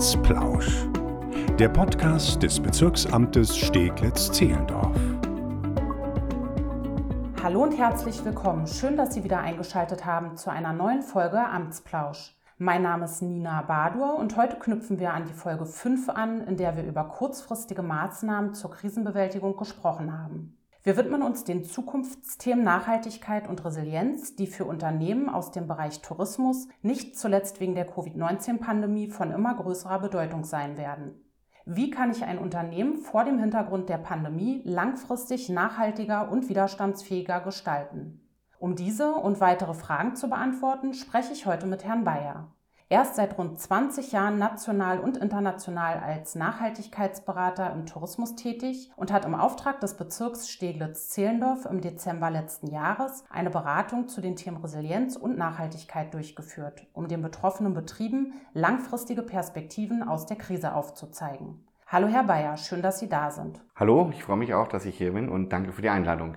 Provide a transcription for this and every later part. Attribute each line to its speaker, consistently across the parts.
Speaker 1: Amtsplausch. Der Podcast des Bezirksamtes Steglitz-Zehlendorf.
Speaker 2: Hallo und herzlich willkommen. Schön, dass Sie wieder eingeschaltet haben zu einer neuen Folge Amtsplausch. Mein Name ist Nina Badur und heute knüpfen wir an die Folge 5 an, in der wir über kurzfristige Maßnahmen zur Krisenbewältigung gesprochen haben. Wir widmen uns den Zukunftsthemen Nachhaltigkeit und Resilienz, die für Unternehmen aus dem Bereich Tourismus nicht zuletzt wegen der Covid-19-Pandemie von immer größerer Bedeutung sein werden. Wie kann ich ein Unternehmen vor dem Hintergrund der Pandemie langfristig nachhaltiger und widerstandsfähiger gestalten? Um diese und weitere Fragen zu beantworten, spreche ich heute mit Herrn Bayer. Er ist seit rund 20 Jahren national und international als Nachhaltigkeitsberater im Tourismus tätig und hat im Auftrag des Bezirks Steglitz-Zehlendorf im Dezember letzten Jahres eine Beratung zu den Themen Resilienz und Nachhaltigkeit durchgeführt, um den betroffenen Betrieben langfristige Perspektiven aus der Krise aufzuzeigen. Hallo Herr Bayer, schön, dass Sie da sind.
Speaker 3: Hallo, ich freue mich auch, dass ich hier bin und danke für die Einladung.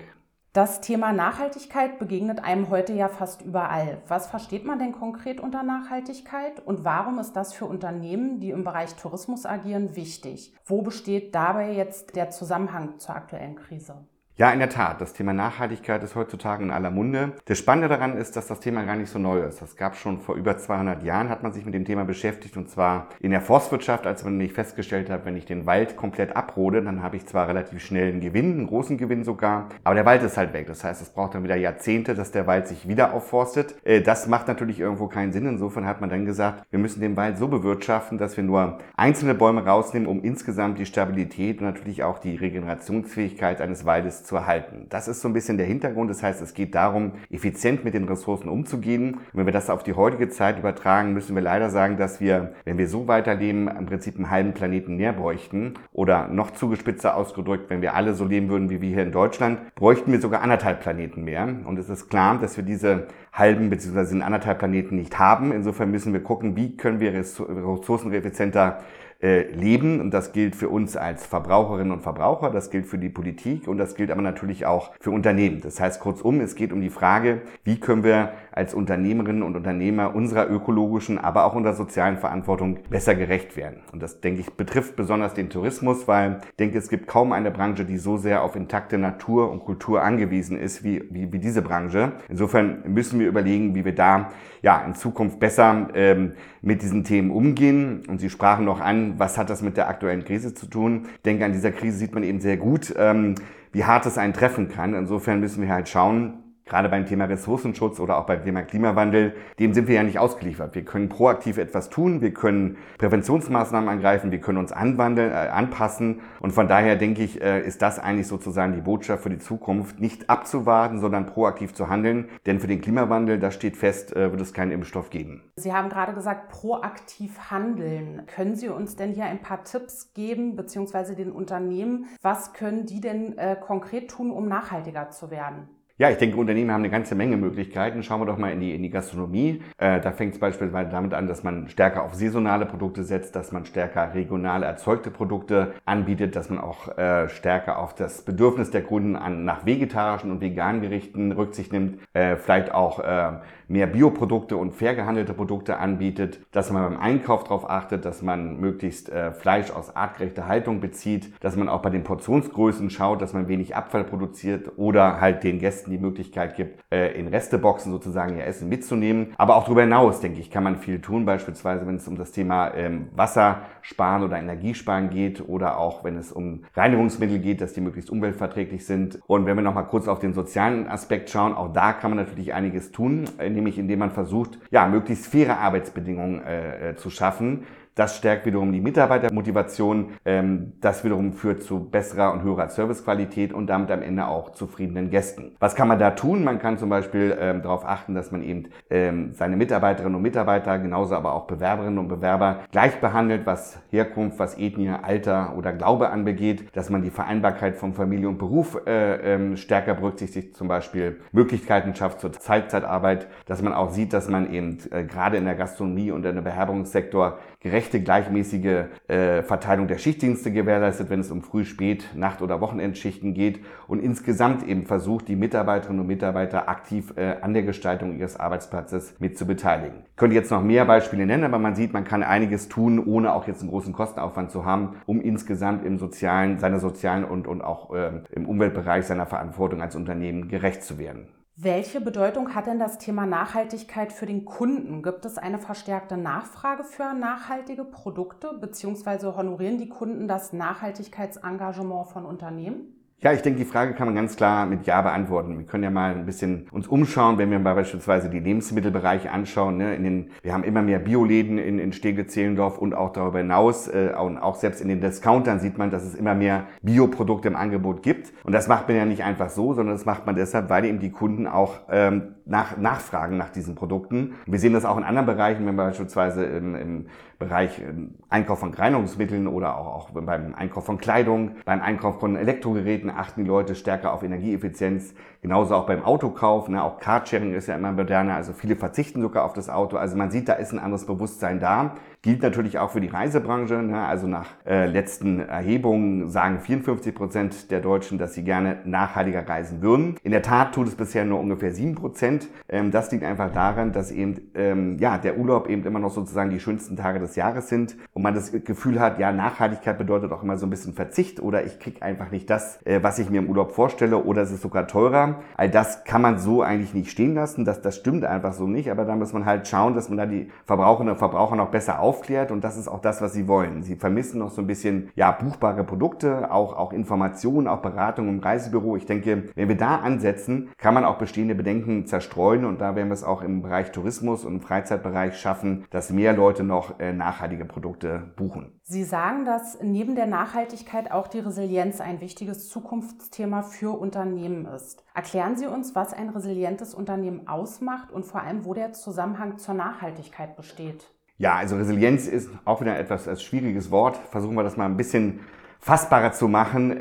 Speaker 2: Das Thema Nachhaltigkeit begegnet einem heute ja fast überall. Was versteht man denn konkret unter Nachhaltigkeit und warum ist das für Unternehmen, die im Bereich Tourismus agieren, wichtig? Wo besteht dabei jetzt der Zusammenhang zur aktuellen Krise?
Speaker 3: Ja, in der Tat. Das Thema Nachhaltigkeit ist heutzutage in aller Munde. Das Spannende daran ist, dass das Thema gar nicht so neu ist. Das gab schon vor über 200 Jahren, hat man sich mit dem Thema beschäftigt und zwar in der Forstwirtschaft, als man nämlich festgestellt hat, wenn ich den Wald komplett abrode, dann habe ich zwar relativ schnell einen Gewinn, einen großen Gewinn sogar, aber der Wald ist halt weg. Das heißt, es braucht dann wieder Jahrzehnte, dass der Wald sich wieder aufforstet. Äh, das macht natürlich irgendwo keinen Sinn. Insofern hat man dann gesagt, wir müssen den Wald so bewirtschaften, dass wir nur einzelne Bäume rausnehmen, um insgesamt die Stabilität und natürlich auch die Regenerationsfähigkeit eines Waldes zu erhalten. Das ist so ein bisschen der Hintergrund. Das heißt, es geht darum, effizient mit den Ressourcen umzugehen. Und wenn wir das auf die heutige Zeit übertragen, müssen wir leider sagen, dass wir, wenn wir so weiterleben, im Prinzip einen halben Planeten mehr bräuchten. Oder noch zugespitzer ausgedrückt, wenn wir alle so leben würden wie wir hier in Deutschland, bräuchten wir sogar anderthalb Planeten mehr. Und es ist klar, dass wir diese halben bzw. den anderthalb Planeten nicht haben. Insofern müssen wir gucken, wie können wir ressourceneffizienter leben. Und das gilt für uns als Verbraucherinnen und Verbraucher, das gilt für die Politik und das gilt aber natürlich auch für Unternehmen. Das heißt kurzum, es geht um die Frage, wie können wir als Unternehmerinnen und Unternehmer unserer ökologischen, aber auch unserer sozialen Verantwortung besser gerecht werden. Und das, denke ich, betrifft besonders den Tourismus, weil ich denke, es gibt kaum eine Branche, die so sehr auf intakte Natur und Kultur angewiesen ist wie, wie, wie diese Branche. Insofern müssen wir überlegen, wie wir da ja in Zukunft besser ähm, mit diesen Themen umgehen. Und Sie sprachen noch an, was hat das mit der aktuellen Krise zu tun? Ich denke, an dieser Krise sieht man eben sehr gut, ähm, wie hart es einen treffen kann. Insofern müssen wir halt schauen, gerade beim Thema Ressourcenschutz oder auch beim Thema Klimawandel, dem sind wir ja nicht ausgeliefert. Wir können proaktiv etwas tun, wir können Präventionsmaßnahmen angreifen, wir können uns anwandeln, äh, anpassen und von daher denke ich, äh, ist das eigentlich sozusagen die Botschaft für die Zukunft, nicht abzuwarten, sondern proaktiv zu handeln, denn für den Klimawandel, das steht fest, äh, wird es keinen Impfstoff geben.
Speaker 2: Sie haben gerade gesagt, proaktiv handeln. Können Sie uns denn hier ein paar Tipps geben, beziehungsweise den Unternehmen, was können die denn äh, konkret tun, um nachhaltiger zu werden?
Speaker 3: Ja, ich denke, Unternehmen haben eine ganze Menge Möglichkeiten. Schauen wir doch mal in die, in die Gastronomie. Äh, da fängt es beispielsweise damit an, dass man stärker auf saisonale Produkte setzt, dass man stärker regional erzeugte Produkte anbietet, dass man auch äh, stärker auf das Bedürfnis der Kunden an, nach vegetarischen und veganen Gerichten Rücksicht nimmt, äh, vielleicht auch äh, mehr Bioprodukte und fair gehandelte Produkte anbietet, dass man beim Einkauf darauf achtet, dass man möglichst äh, Fleisch aus artgerechter Haltung bezieht, dass man auch bei den Portionsgrößen schaut, dass man wenig Abfall produziert oder halt den Gästen Gästen die Möglichkeit gibt, äh, in Resteboxen sozusagen ihr Essen mitzunehmen. Aber auch darüber hinaus, denke ich, kann man viel tun, beispielsweise wenn es um das Thema ähm, Wassersparen oder Energiesparen geht oder auch wenn es um Reinigungsmittel geht, dass die möglichst umweltverträglich sind. Und wenn wir nochmal kurz auf den sozialen Aspekt schauen, auch da kann man natürlich einiges tun, äh, nämlich indem man versucht, ja, möglichst faire Arbeitsbedingungen äh, zu schaffen das stärkt wiederum die Mitarbeitermotivation. Ähm, das wiederum führt zu besserer und höherer Servicequalität und damit am Ende auch zufriedenen Gästen. Was kann man da tun? Man kann zum Beispiel ähm, darauf achten, dass man eben ähm, seine Mitarbeiterinnen und Mitarbeiter, genauso aber auch Bewerberinnen und Bewerber gleich behandelt, was Herkunft, was Ethnie, Alter oder Glaube anbegeht, dass man die Vereinbarkeit von Familie und Beruf äh, ähm, stärker berücksichtigt, zum Beispiel Möglichkeiten schafft zur Zeitzeitarbeit, dass man auch sieht, dass man eben äh, gerade in der Gastronomie und in der Beherbergungssektor gerechte, gleichmäßige äh, Verteilung der Schichtdienste gewährleistet, wenn es um Früh-, Spät-, Nacht- oder Wochenendschichten geht und insgesamt eben versucht, die Mitarbeiterinnen und Mitarbeiter aktiv äh, an der Gestaltung ihres Arbeitsplatzes mit zu beteiligen. Ich könnte jetzt noch mehr Beispiele nennen, aber man sieht, man kann einiges tun, ohne auch jetzt einen großen Kostenaufwand zu haben, um insgesamt im sozialen, seiner sozialen und, und auch äh, im Umweltbereich seiner Verantwortung als Unternehmen gerecht zu werden.
Speaker 2: Welche Bedeutung hat denn das Thema Nachhaltigkeit für den Kunden? Gibt es eine verstärkte Nachfrage für nachhaltige Produkte, beziehungsweise honorieren die Kunden das Nachhaltigkeitsengagement von Unternehmen?
Speaker 3: Ja, ich denke, die Frage kann man ganz klar mit Ja beantworten. Wir können ja mal ein bisschen uns umschauen, wenn wir mal beispielsweise die Lebensmittelbereiche anschauen. Ne? In den, wir haben immer mehr Bioläden in, in Steglitz-Zehlendorf und auch darüber hinaus. Äh, und auch selbst in den Discountern sieht man, dass es immer mehr Bioprodukte im Angebot gibt. Und das macht man ja nicht einfach so, sondern das macht man deshalb, weil eben die Kunden auch ähm, nach, nachfragen nach diesen Produkten. Wir sehen das auch in anderen Bereichen, wenn beispielsweise im, im Bereich ähm, Einkauf von Reinigungsmitteln oder auch, auch beim Einkauf von Kleidung, beim Einkauf von Elektrogeräten achten die Leute stärker auf Energieeffizienz. Genauso auch beim Autokauf. Ne? Auch Carsharing ist ja immer moderner. Also viele verzichten sogar auf das Auto. Also man sieht, da ist ein anderes Bewusstsein da. Gilt natürlich auch für die Reisebranche. Ne? Also nach äh, letzten Erhebungen sagen 54 Prozent der Deutschen, dass sie gerne nachhaltiger reisen würden. In der Tat tut es bisher nur ungefähr 7 Prozent. Ähm, das liegt einfach daran, dass eben ähm, ja der Urlaub eben immer noch sozusagen die schönsten Tage des Jahres sind und man das Gefühl hat, ja Nachhaltigkeit bedeutet auch immer so ein bisschen Verzicht oder ich kriege einfach nicht das, äh, was ich mir im Urlaub vorstelle oder es ist sogar teurer. All das kann man so eigentlich nicht stehen lassen. Das, das stimmt einfach so nicht. Aber da muss man halt schauen, dass man da die Verbraucherinnen und Verbraucher noch besser auf aufklärt und das ist auch das, was sie wollen. Sie vermissen noch so ein bisschen, ja, buchbare Produkte, auch, auch Informationen, auch Beratung im Reisebüro. Ich denke, wenn wir da ansetzen, kann man auch bestehende Bedenken zerstreuen und da werden wir es auch im Bereich Tourismus und im Freizeitbereich schaffen, dass mehr Leute noch äh, nachhaltige Produkte buchen.
Speaker 2: Sie sagen, dass neben der Nachhaltigkeit auch die Resilienz ein wichtiges Zukunftsthema für Unternehmen ist. Erklären Sie uns, was ein resilientes Unternehmen ausmacht und vor allem, wo der Zusammenhang zur Nachhaltigkeit besteht.
Speaker 3: Ja, also Resilienz ist auch wieder etwas als schwieriges Wort. Versuchen wir das mal ein bisschen fassbarer zu machen.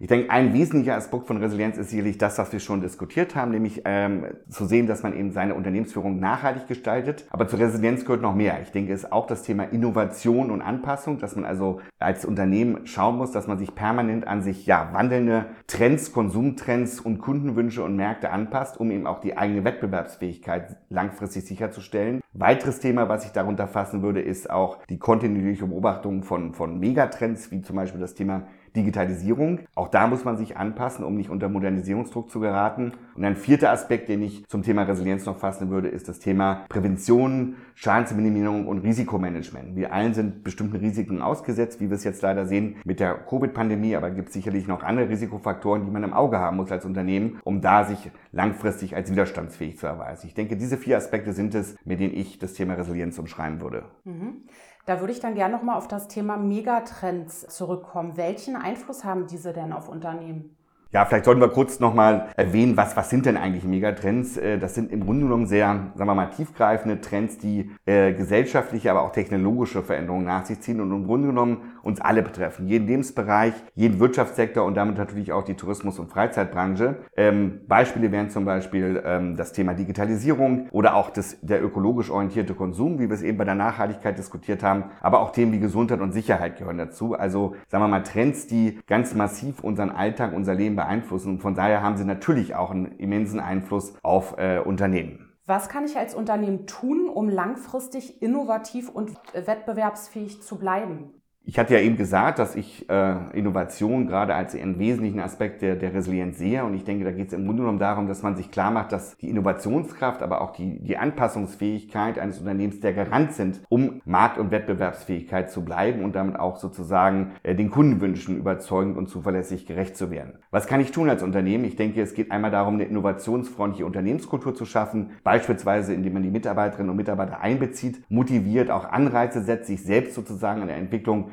Speaker 3: Ich denke, ein wesentlicher Aspekt von Resilienz ist sicherlich das, was wir schon diskutiert haben, nämlich ähm, zu sehen, dass man eben seine Unternehmensführung nachhaltig gestaltet. Aber zur Resilienz gehört noch mehr. Ich denke, es ist auch das Thema Innovation und Anpassung, dass man also als Unternehmen schauen muss, dass man sich permanent an sich ja wandelnde Trends, Konsumtrends und Kundenwünsche und Märkte anpasst, um eben auch die eigene Wettbewerbsfähigkeit langfristig sicherzustellen. Weiteres Thema, was ich darunter fassen würde, ist auch die kontinuierliche Beobachtung von, von Megatrends, wie zum Beispiel das Thema Digitalisierung. Auch da muss man sich anpassen, um nicht unter Modernisierungsdruck zu geraten. Und ein vierter Aspekt, den ich zum Thema Resilienz noch fassen würde, ist das Thema Prävention, Schadensminimierung und Risikomanagement. Wir allen sind bestimmten Risiken ausgesetzt, wie wir es jetzt leider sehen mit der Covid-Pandemie, aber es gibt sicherlich noch andere Risikofaktoren, die man im Auge haben muss als Unternehmen, um da sich langfristig als widerstandsfähig zu erweisen. Ich denke, diese vier Aspekte sind es, mit denen ich das Thema Resilienz umschreiben würde.
Speaker 2: Mhm. Da würde ich dann gerne nochmal auf das Thema Megatrends zurückkommen. Welchen Einfluss haben diese denn auf Unternehmen?
Speaker 3: Ja, vielleicht sollten wir kurz nochmal erwähnen, was, was sind denn eigentlich Megatrends? Äh, das sind im Grunde genommen sehr, sagen wir mal, tiefgreifende Trends, die äh, gesellschaftliche, aber auch technologische Veränderungen nach sich ziehen und im Grunde genommen uns alle betreffen. Jeden Lebensbereich, jeden Wirtschaftssektor und damit natürlich auch die Tourismus- und Freizeitbranche. Ähm, Beispiele wären zum Beispiel ähm, das Thema Digitalisierung oder auch das, der ökologisch orientierte Konsum, wie wir es eben bei der Nachhaltigkeit diskutiert haben. Aber auch Themen wie Gesundheit und Sicherheit gehören dazu. Also, sagen wir mal, Trends, die ganz massiv unseren Alltag, unser Leben beeinflussen. Und von daher haben sie natürlich auch einen immensen Einfluss auf äh, Unternehmen.
Speaker 2: Was kann ich als Unternehmen tun, um langfristig innovativ und wettbewerbsfähig zu bleiben?
Speaker 3: Ich hatte ja eben gesagt, dass ich äh, Innovation gerade als einen wesentlichen Aspekt der, der Resilienz sehe. Und ich denke, da geht es im Grunde genommen darum, dass man sich klar macht, dass die Innovationskraft, aber auch die, die Anpassungsfähigkeit eines Unternehmens der Garant sind, um Markt- und Wettbewerbsfähigkeit zu bleiben und damit auch sozusagen äh, den Kundenwünschen überzeugend und zuverlässig gerecht zu werden. Was kann ich tun als Unternehmen? Ich denke, es geht einmal darum, eine innovationsfreundliche Unternehmenskultur zu schaffen, beispielsweise indem man die Mitarbeiterinnen und Mitarbeiter einbezieht, motiviert, auch Anreize setzt, sich selbst sozusagen an der Entwicklung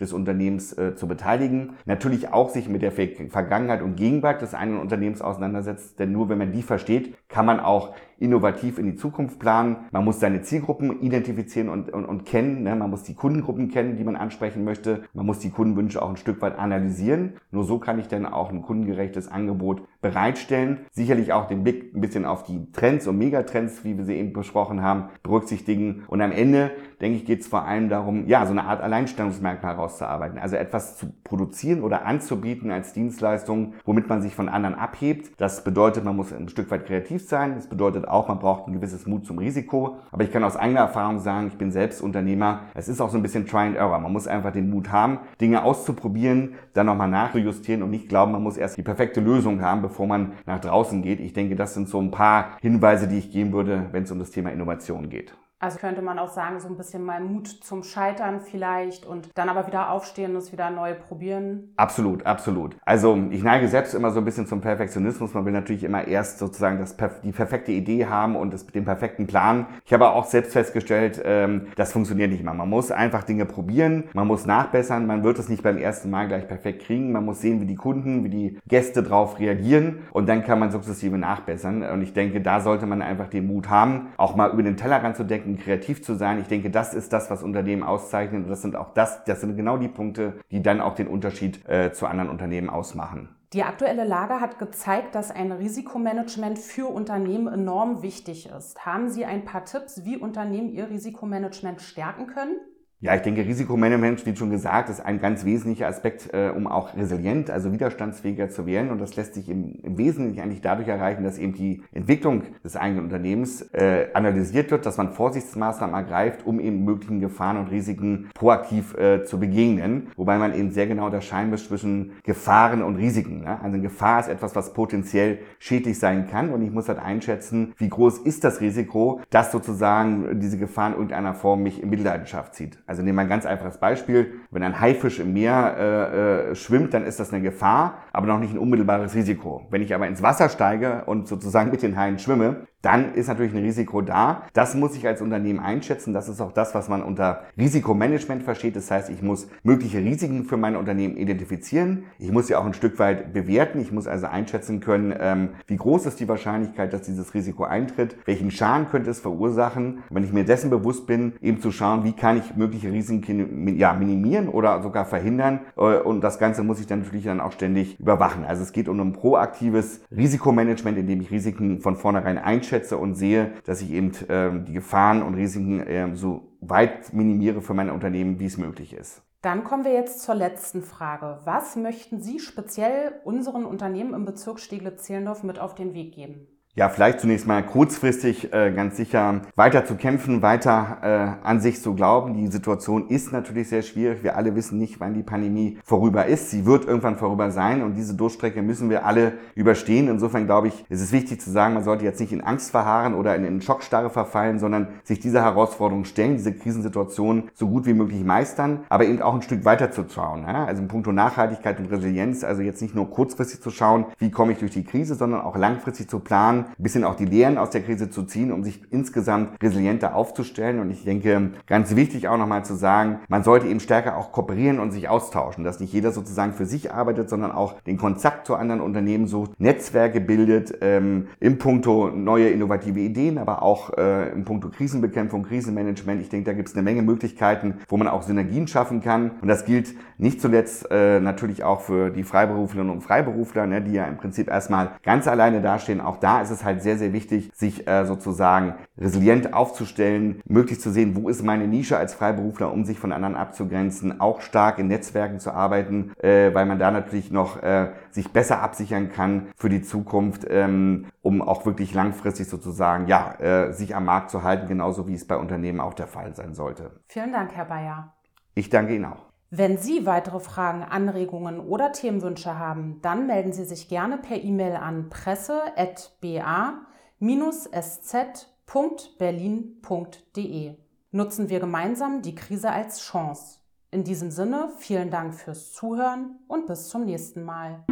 Speaker 3: des Unternehmens äh, zu beteiligen. Natürlich auch sich mit der Vergangenheit und Gegenwart des einen Unternehmens auseinandersetzt, denn nur wenn man die versteht, kann man auch innovativ in die Zukunft planen. Man muss seine Zielgruppen identifizieren und, und, und kennen. Ne? Man muss die Kundengruppen kennen, die man ansprechen möchte. Man muss die Kundenwünsche auch ein Stück weit analysieren. Nur so kann ich dann auch ein kundengerechtes Angebot bereitstellen. Sicherlich auch den Blick ein bisschen auf die Trends und Megatrends, wie wir sie eben besprochen haben, berücksichtigen. Und am Ende, denke ich, geht es vor allem darum, ja, so eine Art Alleinstellungsmerkmal herauszuarbeiten. Also etwas zu produzieren oder anzubieten als Dienstleistung, womit man sich von anderen abhebt. Das bedeutet, man muss ein Stück weit kreativ sein. Das bedeutet auch, man braucht ein gewisses Mut zum Risiko. Aber ich kann aus eigener Erfahrung sagen, ich bin selbst Unternehmer. Es ist auch so ein bisschen Try and Error. Man muss einfach den Mut haben, Dinge auszuprobieren, dann nochmal nachjustieren und nicht glauben, man muss erst die perfekte Lösung haben, bevor man nach draußen geht. Ich denke, das sind so ein paar Hinweise, die ich geben würde, wenn es um das Thema Innovation geht.
Speaker 2: Also könnte man auch sagen, so ein bisschen mal Mut zum Scheitern vielleicht und dann aber wieder aufstehen und es wieder neu probieren.
Speaker 3: Absolut, absolut. Also ich neige selbst immer so ein bisschen zum Perfektionismus. Man will natürlich immer erst sozusagen das, die perfekte Idee haben und das, den perfekten Plan. Ich habe auch selbst festgestellt, ähm, das funktioniert nicht mal. Man muss einfach Dinge probieren, man muss nachbessern, man wird es nicht beim ersten Mal gleich perfekt kriegen. Man muss sehen, wie die Kunden, wie die Gäste drauf reagieren und dann kann man sukzessive nachbessern. Und ich denke, da sollte man einfach den Mut haben, auch mal über den Tellerrand zu denken denken, kreativ zu sein. Ich denke, das ist das, was Unternehmen auszeichnet. Und das sind auch das, das sind genau die Punkte, die dann auch den Unterschied äh, zu anderen Unternehmen ausmachen.
Speaker 2: Die aktuelle Lage hat gezeigt, dass ein Risikomanagement für Unternehmen enorm wichtig ist. Haben Sie ein paar Tipps, wie Unternehmen ihr Risikomanagement stärken können?
Speaker 3: Ja, ich denke, Risikomanagement, wie schon gesagt, ist ein ganz wesentlicher Aspekt, äh, um auch resilient, also widerstandsfähiger zu werden. Und das lässt sich im, im Wesentlichen eigentlich dadurch erreichen, dass eben die Entwicklung des eigenen Unternehmens äh, analysiert wird, dass man Vorsichtsmaßnahmen ergreift, um eben möglichen Gefahren und Risiken proaktiv äh, zu begegnen. Wobei man eben sehr genau unterscheiden muss zwischen Gefahren und Risiken. Ne? Also eine Gefahr ist etwas, was potenziell schädlich sein kann. Und ich muss halt einschätzen, wie groß ist das Risiko, dass sozusagen diese Gefahr in irgendeiner Form mich in Mitleidenschaft zieht. Also nehmen wir ein ganz einfaches Beispiel. Wenn ein Haifisch im Meer äh, äh, schwimmt, dann ist das eine Gefahr, aber noch nicht ein unmittelbares Risiko. Wenn ich aber ins Wasser steige und sozusagen mit den Haien schwimme, dann ist natürlich ein Risiko da. Das muss ich als Unternehmen einschätzen. Das ist auch das, was man unter Risikomanagement versteht. Das heißt, ich muss mögliche Risiken für mein Unternehmen identifizieren. Ich muss sie auch ein Stück weit bewerten. Ich muss also einschätzen können, ähm, wie groß ist die Wahrscheinlichkeit, dass dieses Risiko eintritt, welchen Schaden könnte es verursachen. Wenn ich mir dessen bewusst bin, eben zu schauen, wie kann ich mögliche Risiken ja, minimieren oder sogar verhindern. Äh, und das Ganze muss ich dann natürlich dann auch ständig überwachen. Also es geht um ein proaktives Risikomanagement, in dem ich Risiken von vornherein einschätze einschätze und sehe, dass ich eben ähm, die Gefahren und Risiken ähm, so weit minimiere für mein Unternehmen, wie es möglich ist.
Speaker 2: Dann kommen wir jetzt zur letzten Frage. Was möchten Sie speziell unseren Unternehmen im Bezirk Steglitz-Zehlendorf mit auf den Weg geben?
Speaker 3: Ja, vielleicht zunächst mal kurzfristig äh, ganz sicher weiter zu kämpfen, weiter äh, an sich zu glauben. Die Situation ist natürlich sehr schwierig. Wir alle wissen nicht, wann die Pandemie vorüber ist. Sie wird irgendwann vorüber sein und diese Durchstrecke müssen wir alle überstehen. Insofern glaube ich, ist es wichtig zu sagen, man sollte jetzt nicht in Angst verharren oder in, in Schockstarre verfallen, sondern sich dieser Herausforderung stellen, diese Krisensituation so gut wie möglich meistern, aber eben auch ein Stück weiter zu schauen. Ja? Also in puncto Nachhaltigkeit und Resilienz, also jetzt nicht nur kurzfristig zu schauen, wie komme ich durch die Krise, sondern auch langfristig zu planen, bisschen auch die Lehren aus der Krise zu ziehen, um sich insgesamt resilienter aufzustellen. Und ich denke, ganz wichtig auch nochmal zu sagen, man sollte eben stärker auch kooperieren und sich austauschen, dass nicht jeder sozusagen für sich arbeitet, sondern auch den Kontakt zu anderen Unternehmen sucht, Netzwerke bildet, ähm, im Puncto neue innovative Ideen, aber auch äh, im Puncto Krisenbekämpfung, Krisenmanagement. Ich denke, da gibt es eine Menge Möglichkeiten, wo man auch Synergien schaffen kann. Und das gilt nicht zuletzt äh, natürlich auch für die Freiberuflerinnen und Freiberufler, ne, die ja im Prinzip erstmal ganz alleine dastehen. Auch da ist es halt sehr, sehr wichtig, sich äh, sozusagen resilient aufzustellen, möglich zu sehen, wo ist meine Nische als Freiberufler, um sich von anderen abzugrenzen, auch stark in Netzwerken zu arbeiten, äh, weil man da natürlich noch äh, sich besser absichern kann für die Zukunft, ähm, um auch wirklich langfristig sozusagen ja, äh, sich am Markt zu halten, genauso wie es bei Unternehmen auch der Fall sein sollte.
Speaker 2: Vielen Dank, Herr Bayer.
Speaker 3: Ich danke Ihnen auch.
Speaker 2: Wenn Sie weitere Fragen, Anregungen oder Themenwünsche haben, dann melden Sie sich gerne per E-Mail an presse.ba-sz.berlin.de. Nutzen wir gemeinsam die Krise als Chance. In diesem Sinne, vielen Dank fürs Zuhören und bis zum nächsten Mal.